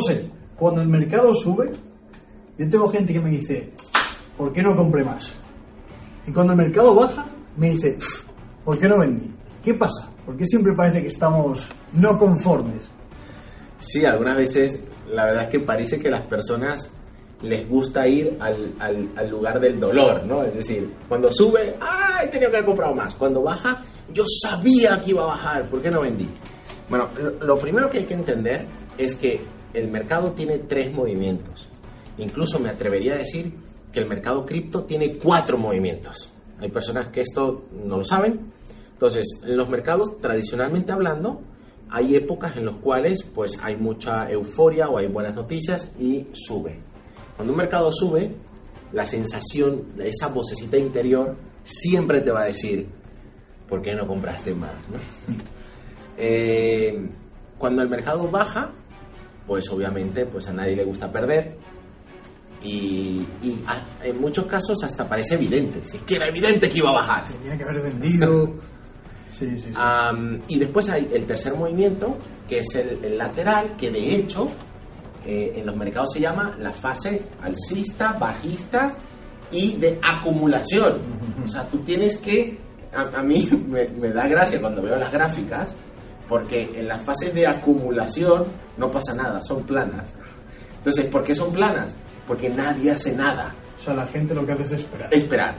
José, cuando el mercado sube, yo tengo gente que me dice, ¿por qué no compré más? Y cuando el mercado baja, me dice, ¿por qué no vendí? ¿Qué pasa? ¿Por qué siempre parece que estamos no conformes? Sí, algunas veces la verdad es que parece que las personas les gusta ir al, al, lugar del dolor, ¿no? Es decir, cuando sube, ¡ay! Tenía que haber comprado más. Cuando baja, yo sabía que iba a bajar, ¿por qué no vendí? Bueno, lo, primero que hay que entender es que el mercado tiene tres movimientos. Incluso me atrevería a decir que el mercado cripto tiene cuatro movimientos. Hay personas que esto no lo saben. Entonces, en los mercados, tradicionalmente hablando, hay épocas en las cuales pues hay mucha euforia o hay buenas noticias y sube. Cuando un mercado sube, la sensación, esa vocecita interior siempre te va a decir, ¿por qué no compraste más? Eh, cuando el mercado baja, pues obviamente pues a nadie le gusta perder y, en muchos casos hasta parece evidente, si es que era evidente que iba a bajar. Tenía que haber vendido. y después hay el tercer movimiento, que es el, lateral, que de hecho eh, en los mercados se llama la fase alcista, bajista y de acumulación. O sea, tú tienes que, a, mí me, me, da gracia cuando veo las gráficas, porque en las fases de acumulación no pasa nada, son planas. Entonces, ¿por qué son planas? Porque nadie hace nada. O sea, la gente lo que hace es esperar. Esperar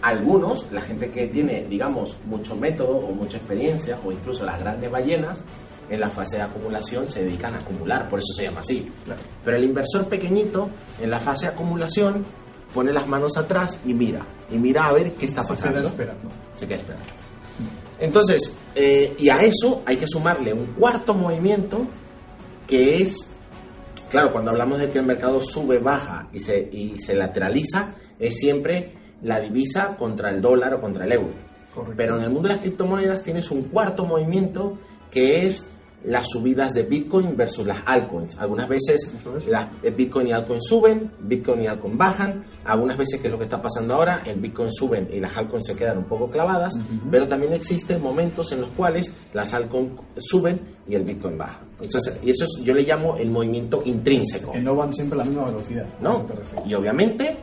algunos, la gente que tiene, digamos, mucho método o mucha experiencia, o incluso las grandes ballenas, en la fase de acumulación se dedican a acumular, por eso se llama así. Pero el inversor pequeñito, en la fase de acumulación, pone las manos atrás y mira, y mira a ver qué está pasando. Se queda esperando. Se queda esperando. Entonces, eh, y a eso hay que sumarle un cuarto movimiento que es, claro, cuando hablamos de que el mercado sube, baja y se, y se lateraliza, es siempre la divisa contra el dólar o contra el euro. Pero en el mundo de las criptomonedas tienes un cuarto movimiento que es las subidas de Bitcoin versus las altcoins. Algunas veces las eh, Bitcoin y altcoins suben, Bitcoin y altcoins bajan. Algunas veces, que es lo que está pasando ahora, el Bitcoin suben y las altcoins se quedan un poco clavadas. Pero también existen momentos en los cuales las altcoins suben y el Bitcoin baja. Entonces, y eso yo le llamo el movimiento intrínseco. Que no van siempre a la misma velocidad. No. Y obviamente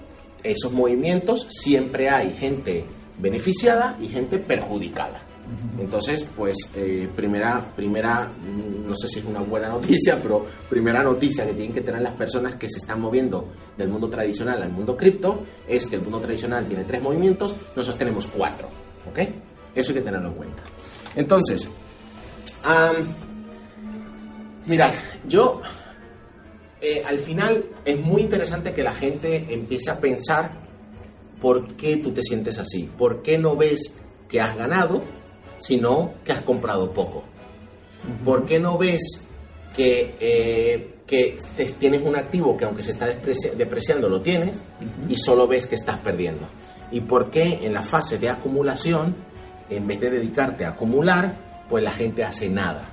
esos movimientos siempre hay gente beneficiada y gente perjudicada. Entonces, pues, eh, primera, primera, no sé si es una buena noticia, pero primera noticia que tienen que tener las personas que se están moviendo del mundo tradicional al mundo cripto es que el mundo tradicional tiene tres movimientos, nosotros tenemos cuatro, ¿ok? Eso hay que tenerlo en cuenta. Entonces, mirad, yo eh, al final es muy interesante que la gente empiece a pensar por qué tú te sientes así, por qué no ves que has ganado, sino que has comprado poco, por qué no ves que, eh, que tienes un activo que aunque se está depreciando lo tienes y solo ves que estás perdiendo, y por qué en la fase de acumulación, en vez de dedicarte a acumular, pues la gente hace nada.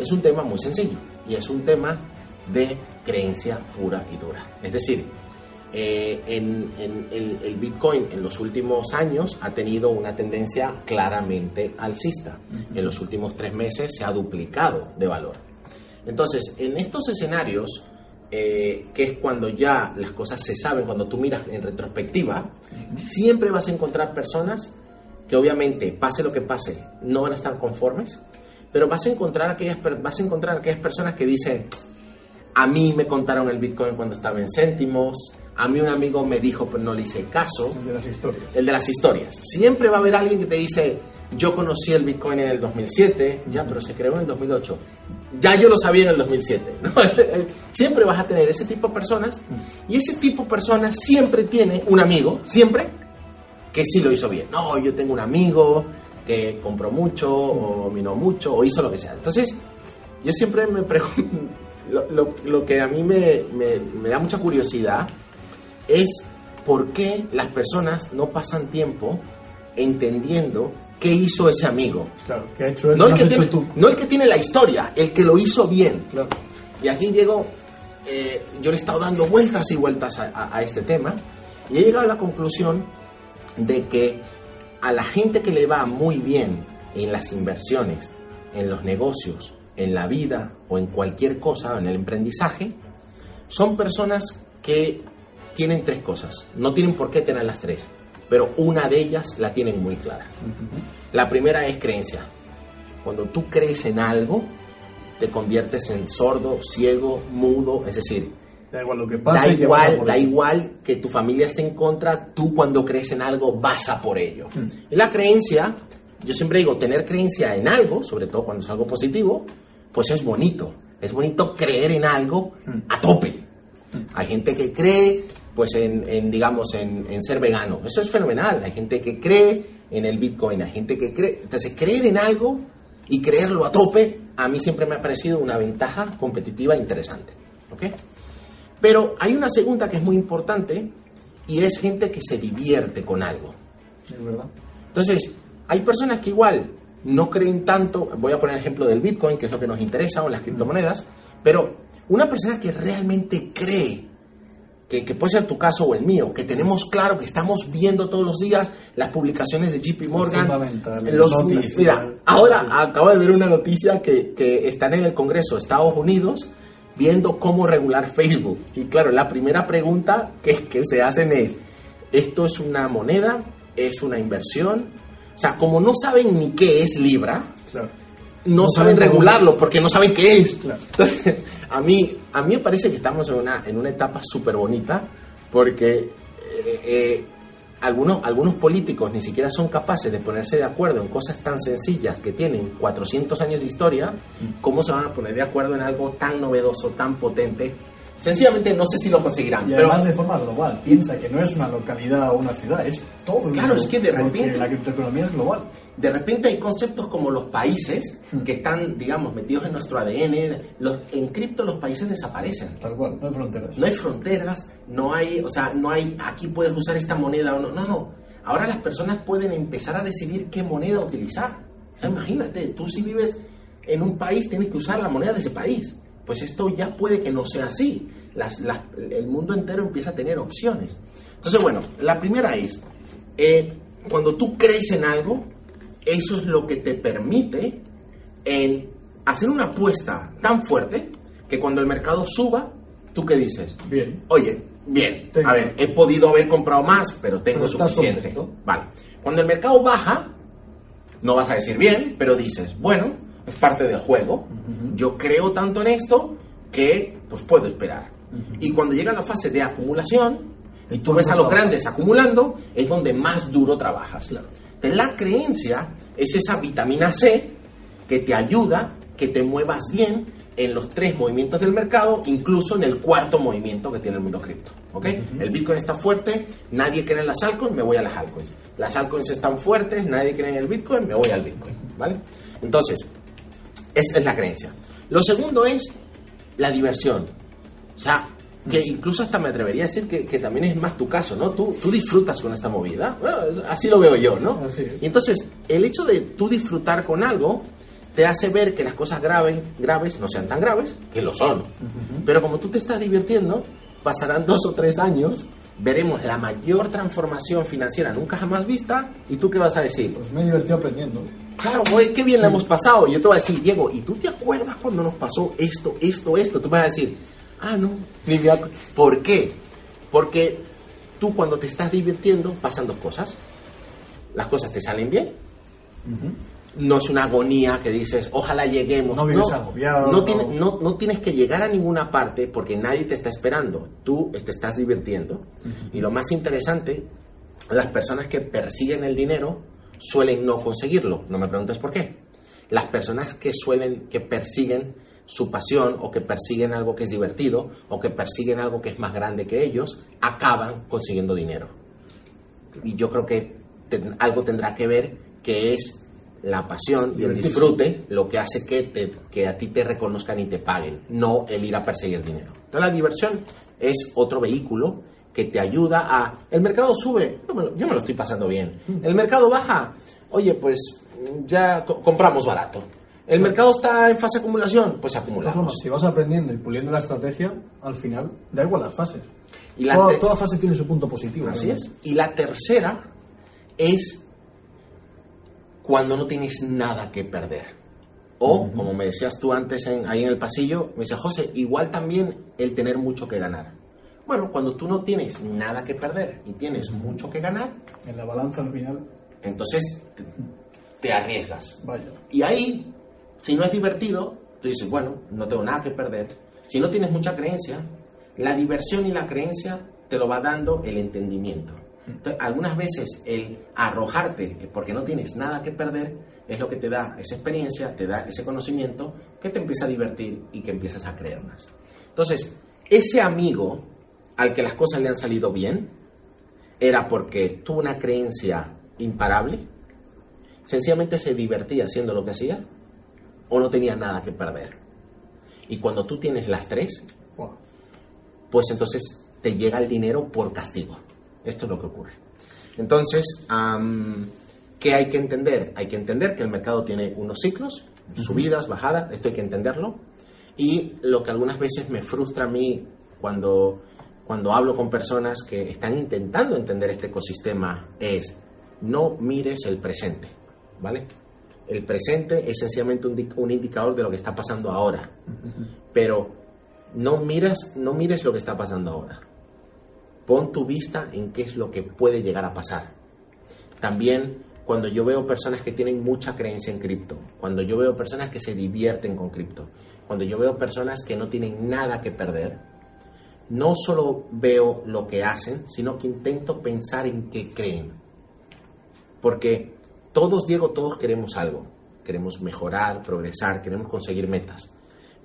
Es un tema muy sencillo y es un tema de creencia pura y dura. Es decir, eh, en, el, Bitcoin en los últimos años ha tenido una tendencia claramente alcista. En los últimos tres meses se ha duplicado de valor. Entonces, en estos escenarios, eh, que es cuando ya las cosas se saben, cuando tú miras en retrospectiva, siempre vas a encontrar personas que obviamente, pase lo que pase, no van a estar conformes, pero vas a encontrar aquellas, vas a encontrar aquellas personas que dicen, a mí me contaron el Bitcoin cuando estaba en céntimos. A mí un amigo me dijo, pero no le hice caso. El de las historias. El de las historias. Siempre va a haber alguien que te dice, yo conocí el Bitcoin en el 2007, ya, pero se creó en el 2008. Ya yo lo sabía en el 2007. siempre vas a tener ese tipo de personas y ese tipo de personas siempre tiene un amigo, siempre, que sí lo hizo bien. No, yo tengo un amigo que compró mucho o minó mucho o hizo lo que sea. Entonces, yo siempre me pregunto lo, lo, que a mí me, me, da mucha curiosidad es por qué las personas no pasan tiempo entendiendo qué hizo ese amigo. Claro, ¿qué ha hecho él? No el, que tiene, no el que tiene la historia, el que lo hizo bien. Claro. Y aquí llego, eh, yo le he estado dando vueltas y vueltas a, a este tema y he llegado a la conclusión de que a la gente que le va muy bien en las inversiones, en los negocios, en la vida o en cualquier cosa, en el emprendizaje, son personas que tienen tres cosas. No tienen por qué tener las tres, pero una de ellas la tienen muy clara. La primera es creencia. Cuando tú crees en algo, te conviertes en sordo, ciego, mudo, es decir, Da igual lo que da pase. que vas a igual, da igual que tu familia esté en contra, tú cuando crees en algo vas a por ello. Mm. Y la creencia, yo siempre digo, tener creencia en algo, sobre todo cuando es algo positivo, pues es bonito. Es bonito creer en algo Mm. a tope. Hay gente que cree, pues, en, en, digamos, en, en ser vegano. Eso es fenomenal. Hay gente que cree en el Bitcoin. Hay gente que cree... Entonces, creer en algo y creerlo a tope, a mí siempre me ha parecido una ventaja competitiva interesante. ¿Ok? Pero hay una segunda que es muy importante y es gente que se divierte con algo. Es verdad. Entonces, hay personas que igual no creen tanto, voy a poner el ejemplo del Bitcoin, que es lo que nos interesa, o las criptomonedas, pero una persona que realmente cree, que, que puede ser tu caso o el mío, que tenemos claro que estamos viendo todos los días las publicaciones de JP Morgan, los, noticias. mira, ahora acabo de ver una noticia que, que están en el Congreso de Estados Unidos viendo cómo regular Facebook. Y claro, la primera pregunta que, que se hacen es, ¿esto es una moneda? ¿Es una inversión? O sea, como no saben ni qué es Libra, Claro. No, No saben regularlo porque no saben qué es. Claro. Entonces, a mí, a mí me parece que estamos en una, en una etapa súper bonita porque eh, eh, algunos, algunos políticos ni siquiera son capaces de ponerse de acuerdo en cosas tan sencillas que tienen 400 años de historia, ¿cómo se van a poner de acuerdo en algo tan novedoso, tan potente? Sencillamente no sé si lo conseguirán. Y pero además de forma global. Piensa que no es una localidad o una ciudad, es todo el Claro, mundo, es que de repente- la criptoeconomía es global. De repente hay conceptos como los países Hmm. que están, digamos, metidos en nuestro ADN. Los, en cripto los países desaparecen. Tal cual, no hay fronteras. No hay fronteras, no hay, o sea, no hay, aquí puedes usar esta moneda o no. No, no. Ahora las personas pueden empezar a decidir qué moneda utilizar. O sea, imagínate, tú si vives en un país tienes que usar la moneda de ese país. Pues esto ya puede que no sea así. Las- las- el mundo entero empieza a tener opciones. Entonces, bueno, la primera es, eh, cuando tú crees en algo, eso es lo que te permite en hacer una apuesta tan fuerte que cuando el mercado suba, ¿tú qué dices? Bien. Oye, bien, Tengo. a ver, he podido haber comprado más, pero tengo Pero suficiente. Vale. Cuando el mercado baja, no vas a decir bien, pero dices, bueno, es parte del juego. Yo creo tanto en esto que pues puedo esperar. Y cuando llega la fase de acumulación, y tú ves a los grandes acumulando, es donde más duro trabajas. Entonces, la creencia es esa vitamina C que te ayuda, que te muevas bien en los tres movimientos del mercado, incluso en el cuarto movimiento que tiene el mundo cripto. ¿ok? El Bitcoin está fuerte, nadie cree en las altcoins, me voy a las altcoins. Las altcoins están fuertes, nadie cree en el Bitcoin, me voy al Bitcoin. ¿vale? Entonces, esa es la creencia. Lo segundo es la diversión. O sea, que incluso hasta me atrevería a decir que, que también es más tu caso, ¿no? Tú, tú disfrutas con esta movida. Bueno, así lo veo yo, ¿no? Así. Y entonces, el hecho de tú disfrutar con algo te hace ver que las cosas graves, graves no sean tan graves, que lo son. Pero como tú te estás divirtiendo, pasarán dos o tres años, veremos la mayor transformación financiera nunca jamás vista, ¿y tú qué vas a decir? Pues me he divertido aprendiendo. Claro, güey, qué bien la hemos pasado. Y yo te voy a decir, Diego, ¿y tú te acuerdas cuando nos pasó esto, esto, esto? Tú me vas a decir, ah, no, ni me acu-". ¿Por qué? Porque tú cuando te estás divirtiendo pasan dos cosas. Las cosas te salen bien. No es una agonía que dices, ojalá lleguemos. No vives agobiado, no, no. tiene- no- no tienes que llegar a ninguna parte porque nadie te está esperando. Tú te estás divirtiendo. Y lo más interesante, las personas que persiguen el dinero suelen no conseguirlo. No me preguntes por qué. Las personas que suelen, que persiguen su pasión o que persiguen algo que es divertido o que persiguen algo que es más grande que ellos, acaban consiguiendo dinero. Y yo creo que algo tendrá que ver que es la pasión y el disfrute lo que hace que, te- que a ti te reconozcan y te paguen, no el ir a perseguir dinero. Entonces la diversión es otro vehículo que te ayuda a... El mercado sube, yo me lo, yo me lo estoy pasando bien. El mercado baja, oye, pues ya co- compramos barato. El mercado está en fase de acumulación, pues formas, si vas aprendiendo y puliendo la estrategia, al final da igual las fases. Y la toda, toda fase tiene su punto positivo. Así es. Y la tercera es cuando no tienes nada que perder. O, como me decías tú antes en- ahí en el pasillo, me decía, José, igual también el tener mucho que ganar. Bueno, cuando tú no tienes nada que perder y tienes mucho que ganar, En la balanza al final, entonces te, te arriesgas. vaya. Y ahí, si no es divertido, tú dices, bueno, no tengo nada que perder. Si no tienes mucha creencia, la diversión y la creencia te lo va dando el entendimiento. Entonces, algunas veces el arrojarte eh, porque no tienes nada que perder es lo que te da esa experiencia, te da ese conocimiento que te empieza a divertir y que empiezas a creer más. Entonces, ese amigo al que las cosas le han salido bien era porque tuvo una creencia imparable, sencillamente se divertía haciendo lo que hacía o no tenía nada que perder. Y cuando tú tienes las tres, pues entonces te llega el dinero por castigo. Esto es lo que ocurre. Entonces, ¿qué hay que entender? Hay que entender que el mercado tiene unos ciclos, subidas, bajadas, esto hay que entenderlo. Y lo que algunas veces me frustra a mí cuando, cuando hablo con personas que están intentando entender este ecosistema es, no mires el presente, ¿vale? El presente es sencillamente un, un indicador de lo que está pasando ahora. Pero no miras, no mires lo que está pasando ahora. Pon tu vista en qué es lo que puede llegar a pasar. También cuando yo veo personas que tienen mucha creencia en cripto, cuando yo veo personas que se divierten con cripto, cuando yo veo personas que no tienen nada que perder, no solo veo lo que hacen, sino que intento pensar en qué creen. Porque todos, Diego, todos queremos algo. Queremos mejorar, progresar, queremos conseguir metas.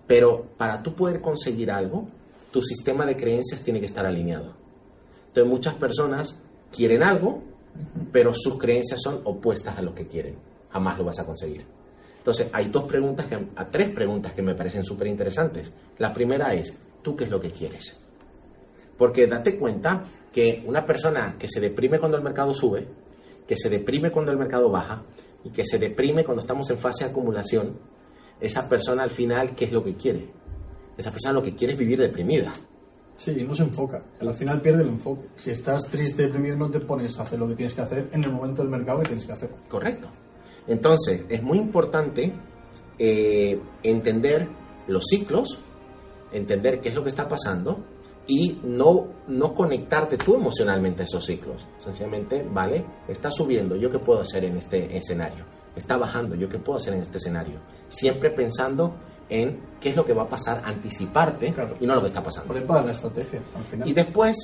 Pero para tú poder conseguir algo, tu sistema de creencias tiene que estar alineado. Entonces muchas personas quieren algo, pero sus creencias son opuestas a lo que quieren. Jamás lo vas a conseguir. Entonces hay dos preguntas, que, a tres preguntas que me parecen súper interesantes. La primera es, ¿tú qué es lo que quieres? Porque date cuenta que una persona que se deprime cuando el mercado sube, que se deprime cuando el mercado baja y que se deprime cuando estamos en fase de acumulación, esa persona al final, ¿qué es lo que quiere? Esa persona lo que quiere es vivir deprimida. Sí, no se enfoca. Al final pierde el enfoque. Si estás triste, deprimido, no te pones a hacer lo que tienes que hacer en el momento del mercado que tienes que hacer. Correcto. Entonces, es muy importante eh, entender los ciclos, entender qué es lo que está pasando y no, no conectarte tú emocionalmente a esos ciclos. Sencillamente, vale, está subiendo, ¿yo qué puedo hacer en este escenario? Está bajando, ¿yo qué puedo hacer en este escenario? Siempre pensando en qué es lo que va a pasar, anticiparte Claro. y no lo que está pasando. Prepara la estrategia al final. Y después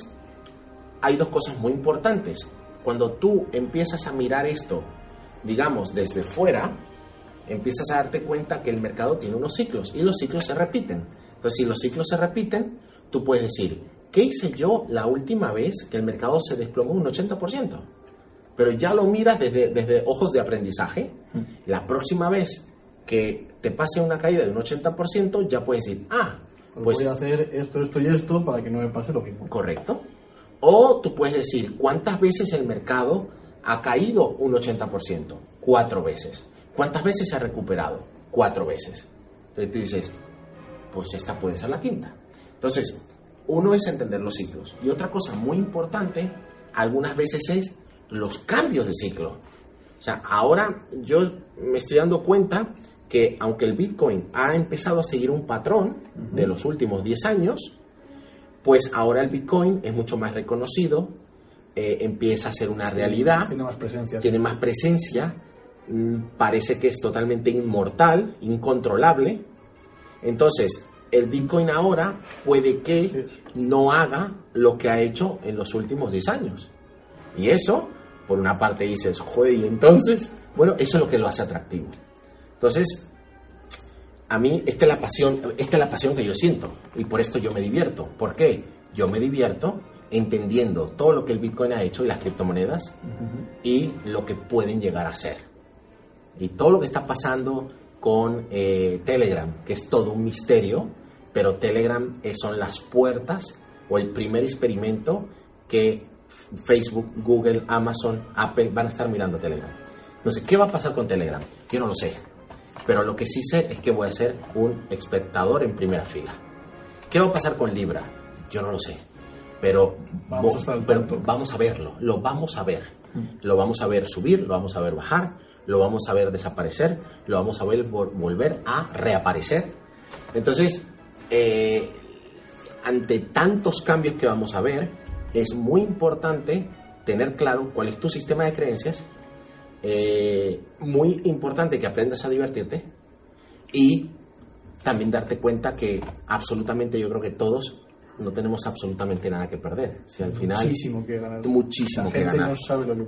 hay dos cosas muy importantes. Cuando tú empiezas a mirar esto, digamos, desde fuera, empiezas a darte cuenta que el mercado tiene unos ciclos y los ciclos se repiten. Entonces, si los ciclos se repiten, tú puedes decir, ¿qué hice yo la última vez que el mercado se desplomó un 80%? Pero ya lo miras desde, desde ojos de aprendizaje. La próxima vez que te pase una caída de un 80%, ya puedes decir, ah, Pues pues voy a hacer esto, esto y esto para que no me pase lo mismo. Correcto. O tú puedes decir, ¿cuántas veces el mercado ha caído un 80%? Cuatro veces. ¿Cuántas veces se ha recuperado? Cuatro veces. Entonces tú dices, pues esta puede ser la quinta. Entonces, uno es entender los ciclos. Y otra cosa muy importante, algunas veces es los cambios de ciclo. O sea, ahora yo me estoy dando cuenta que aunque el Bitcoin ha empezado a seguir un patrón de los últimos 10 años, pues ahora el Bitcoin es mucho más reconocido, eh, empieza a ser una realidad, Tiene más presencia. tiene más presencia, mm, parece que es totalmente inmortal, incontrolable. Entonces, el Bitcoin ahora puede que no haga lo que ha hecho en los últimos 10 años. Y eso, por una parte dices, joder, y entonces, bueno, eso es lo que lo hace atractivo. Entonces, a mí esta es la pasión, esta es la pasión que yo siento y por esto yo me divierto. ¿Por qué? Yo me divierto entendiendo todo lo que el Bitcoin ha hecho y las criptomonedas y lo que pueden llegar a ser. Y todo lo que está pasando con eh, Telegram, que es todo un misterio, pero Telegram eh, son las puertas o el primer experimento que Facebook, Google, Amazon, Apple van a estar mirando Telegram. Entonces, ¿qué va a pasar con Telegram? Yo no lo sé. Pero lo que sí sé es que voy a ser un espectador en primera fila. ¿Qué va a pasar con Libra? Yo no lo sé. Pero, Vamos vo- a pero vamos a verlo, lo vamos a ver. Lo vamos a ver subir, lo vamos a ver bajar, lo vamos a ver desaparecer, lo vamos a ver vol- volver a reaparecer. Entonces, eh, ante tantos cambios que vamos a ver, es muy importante tener claro cuál es tu sistema de creencias, eh, muy importante que aprendas a divertirte y también darte cuenta que absolutamente yo creo que todos no tenemos absolutamente nada que perder. Si al final Muchísimo que ganar. muchísimo La que gente ganar. no sabe lo que.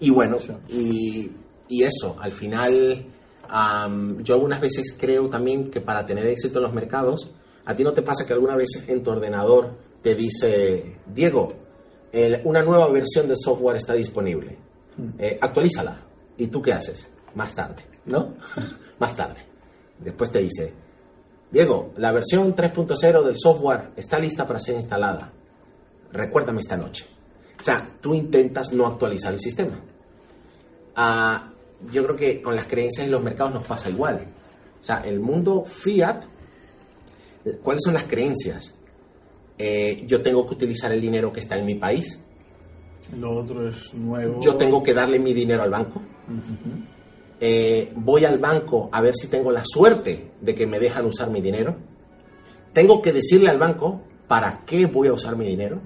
Y bueno, y, y eso, al final, yo algunas veces creo también que para tener éxito en los mercados, a ti no te pasa que alguna vez en tu ordenador te dice, Diego, el- una nueva versión del software está disponible, Eh, actualízala. ¿Y tú qué haces? Más tarde, ¿no? Más tarde. Después te dice, Diego, la versión 3.0 del software está lista para ser instalada. Recuérdame esta noche. O sea, tú intentas no actualizar el sistema. Ah, yo creo que con las creencias en los mercados nos pasa igual. O sea, el mundo fiat, ¿cuáles son las creencias? Eh, yo tengo que utilizar el dinero que está en mi país. Lo otro es nuevo. Yo tengo que darle mi dinero al banco. Eh, voy al banco a ver si tengo la suerte de que me dejan usar mi dinero. Tengo que decirle al banco para qué voy a usar mi dinero.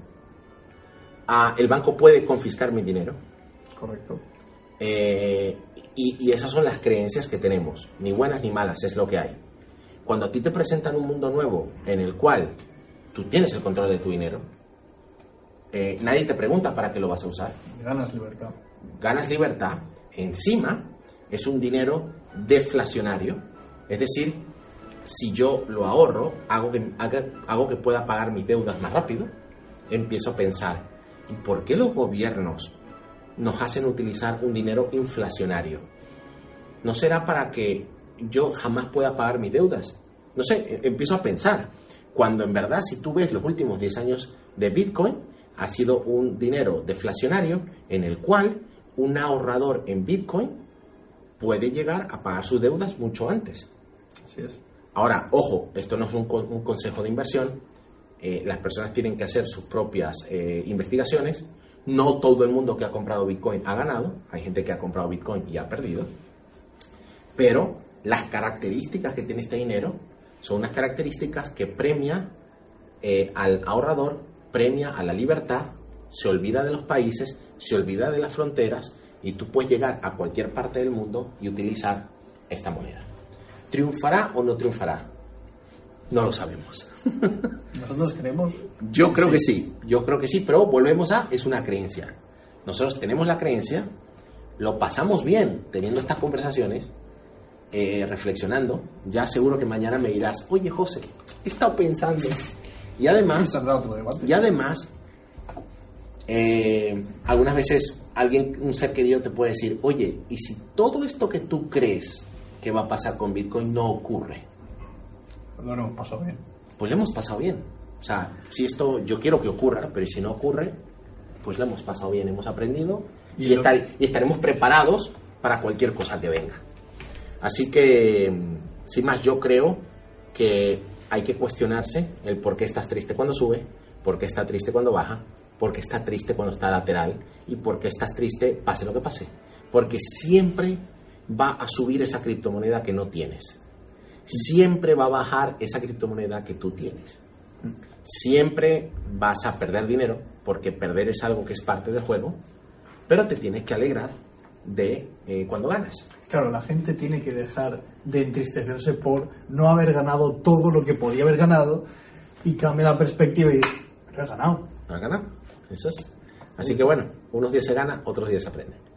Ah, el banco puede confiscar mi dinero. Correcto. Eh, y, y esas son las creencias que tenemos, ni buenas ni malas, es lo que hay. Cuando a ti te presentan un mundo nuevo en el cual tú tienes el control de tu dinero, eh, nadie te pregunta para qué lo vas a usar, Ganas libertad. ganas libertad, encima es un dinero deflacionario, es decir, si yo lo ahorro, hago que, haga- hago que pueda pagar mis deudas más rápido, empiezo a pensar, ¿y por qué los gobiernos nos hacen utilizar un dinero inflacionario? ¿No será para que yo jamás pueda pagar mis deudas? No sé, e- empiezo a pensar, cuando en verdad si tú ves los últimos 10 años de Bitcoin, ha sido un dinero deflacionario en el cual un ahorrador en Bitcoin puede llegar a pagar sus deudas mucho antes. Así es. Ahora, ojo, esto no es un consejo de inversión. Eh, las personas tienen que hacer sus propias eh, investigaciones. No todo el mundo que ha comprado Bitcoin ha ganado. Hay gente que ha comprado Bitcoin y ha perdido. Pero las características que tiene este dinero son unas características que premia eh, al ahorrador, premia a la libertad, se olvida de los países, se olvida de las fronteras y tú puedes llegar a cualquier parte del mundo y utilizar esta moneda. ¿Triunfará o no triunfará? No lo sabemos. Nosotros queremos. Yo creo que sí, yo creo que sí, pero volvemos a, es una creencia. Nosotros tenemos la creencia, lo pasamos bien teniendo estas conversaciones, eh, reflexionando. Ya seguro que mañana me dirás, oye José, he estado pensando. Y además, y además, eh, algunas veces alguien, un ser querido te puede decir, oye, ¿y si todo esto que tú crees que va a pasar con Bitcoin no ocurre? No, no, pasado bien. pues lo hemos pasado bien. O sea, si esto yo quiero que ocurra, pero si no ocurre, pues lo hemos pasado bien, hemos aprendido y, Y lo- estar- y estaremos preparados para cualquier cosa que venga. Así que, sin más, yo creo que hay que cuestionarse el por qué estás triste cuando sube, por qué está triste cuando baja, por qué está triste cuando está lateral y por qué estás triste pase lo que pase. Porque siempre va a subir esa criptomoneda que no tienes siempre va a bajar esa criptomoneda que tú tienes. Siempre vas a perder dinero, porque perder es algo que es parte del juego, pero te tienes que alegrar de eh, cuando ganas. Claro, la gente tiene que dejar de entristecerse por no haber ganado todo lo que podía haber ganado y cambia la perspectiva y dice, pero he ganado. No has ganado. Eso es. Así que bueno, unos días se gana, otros días se aprende.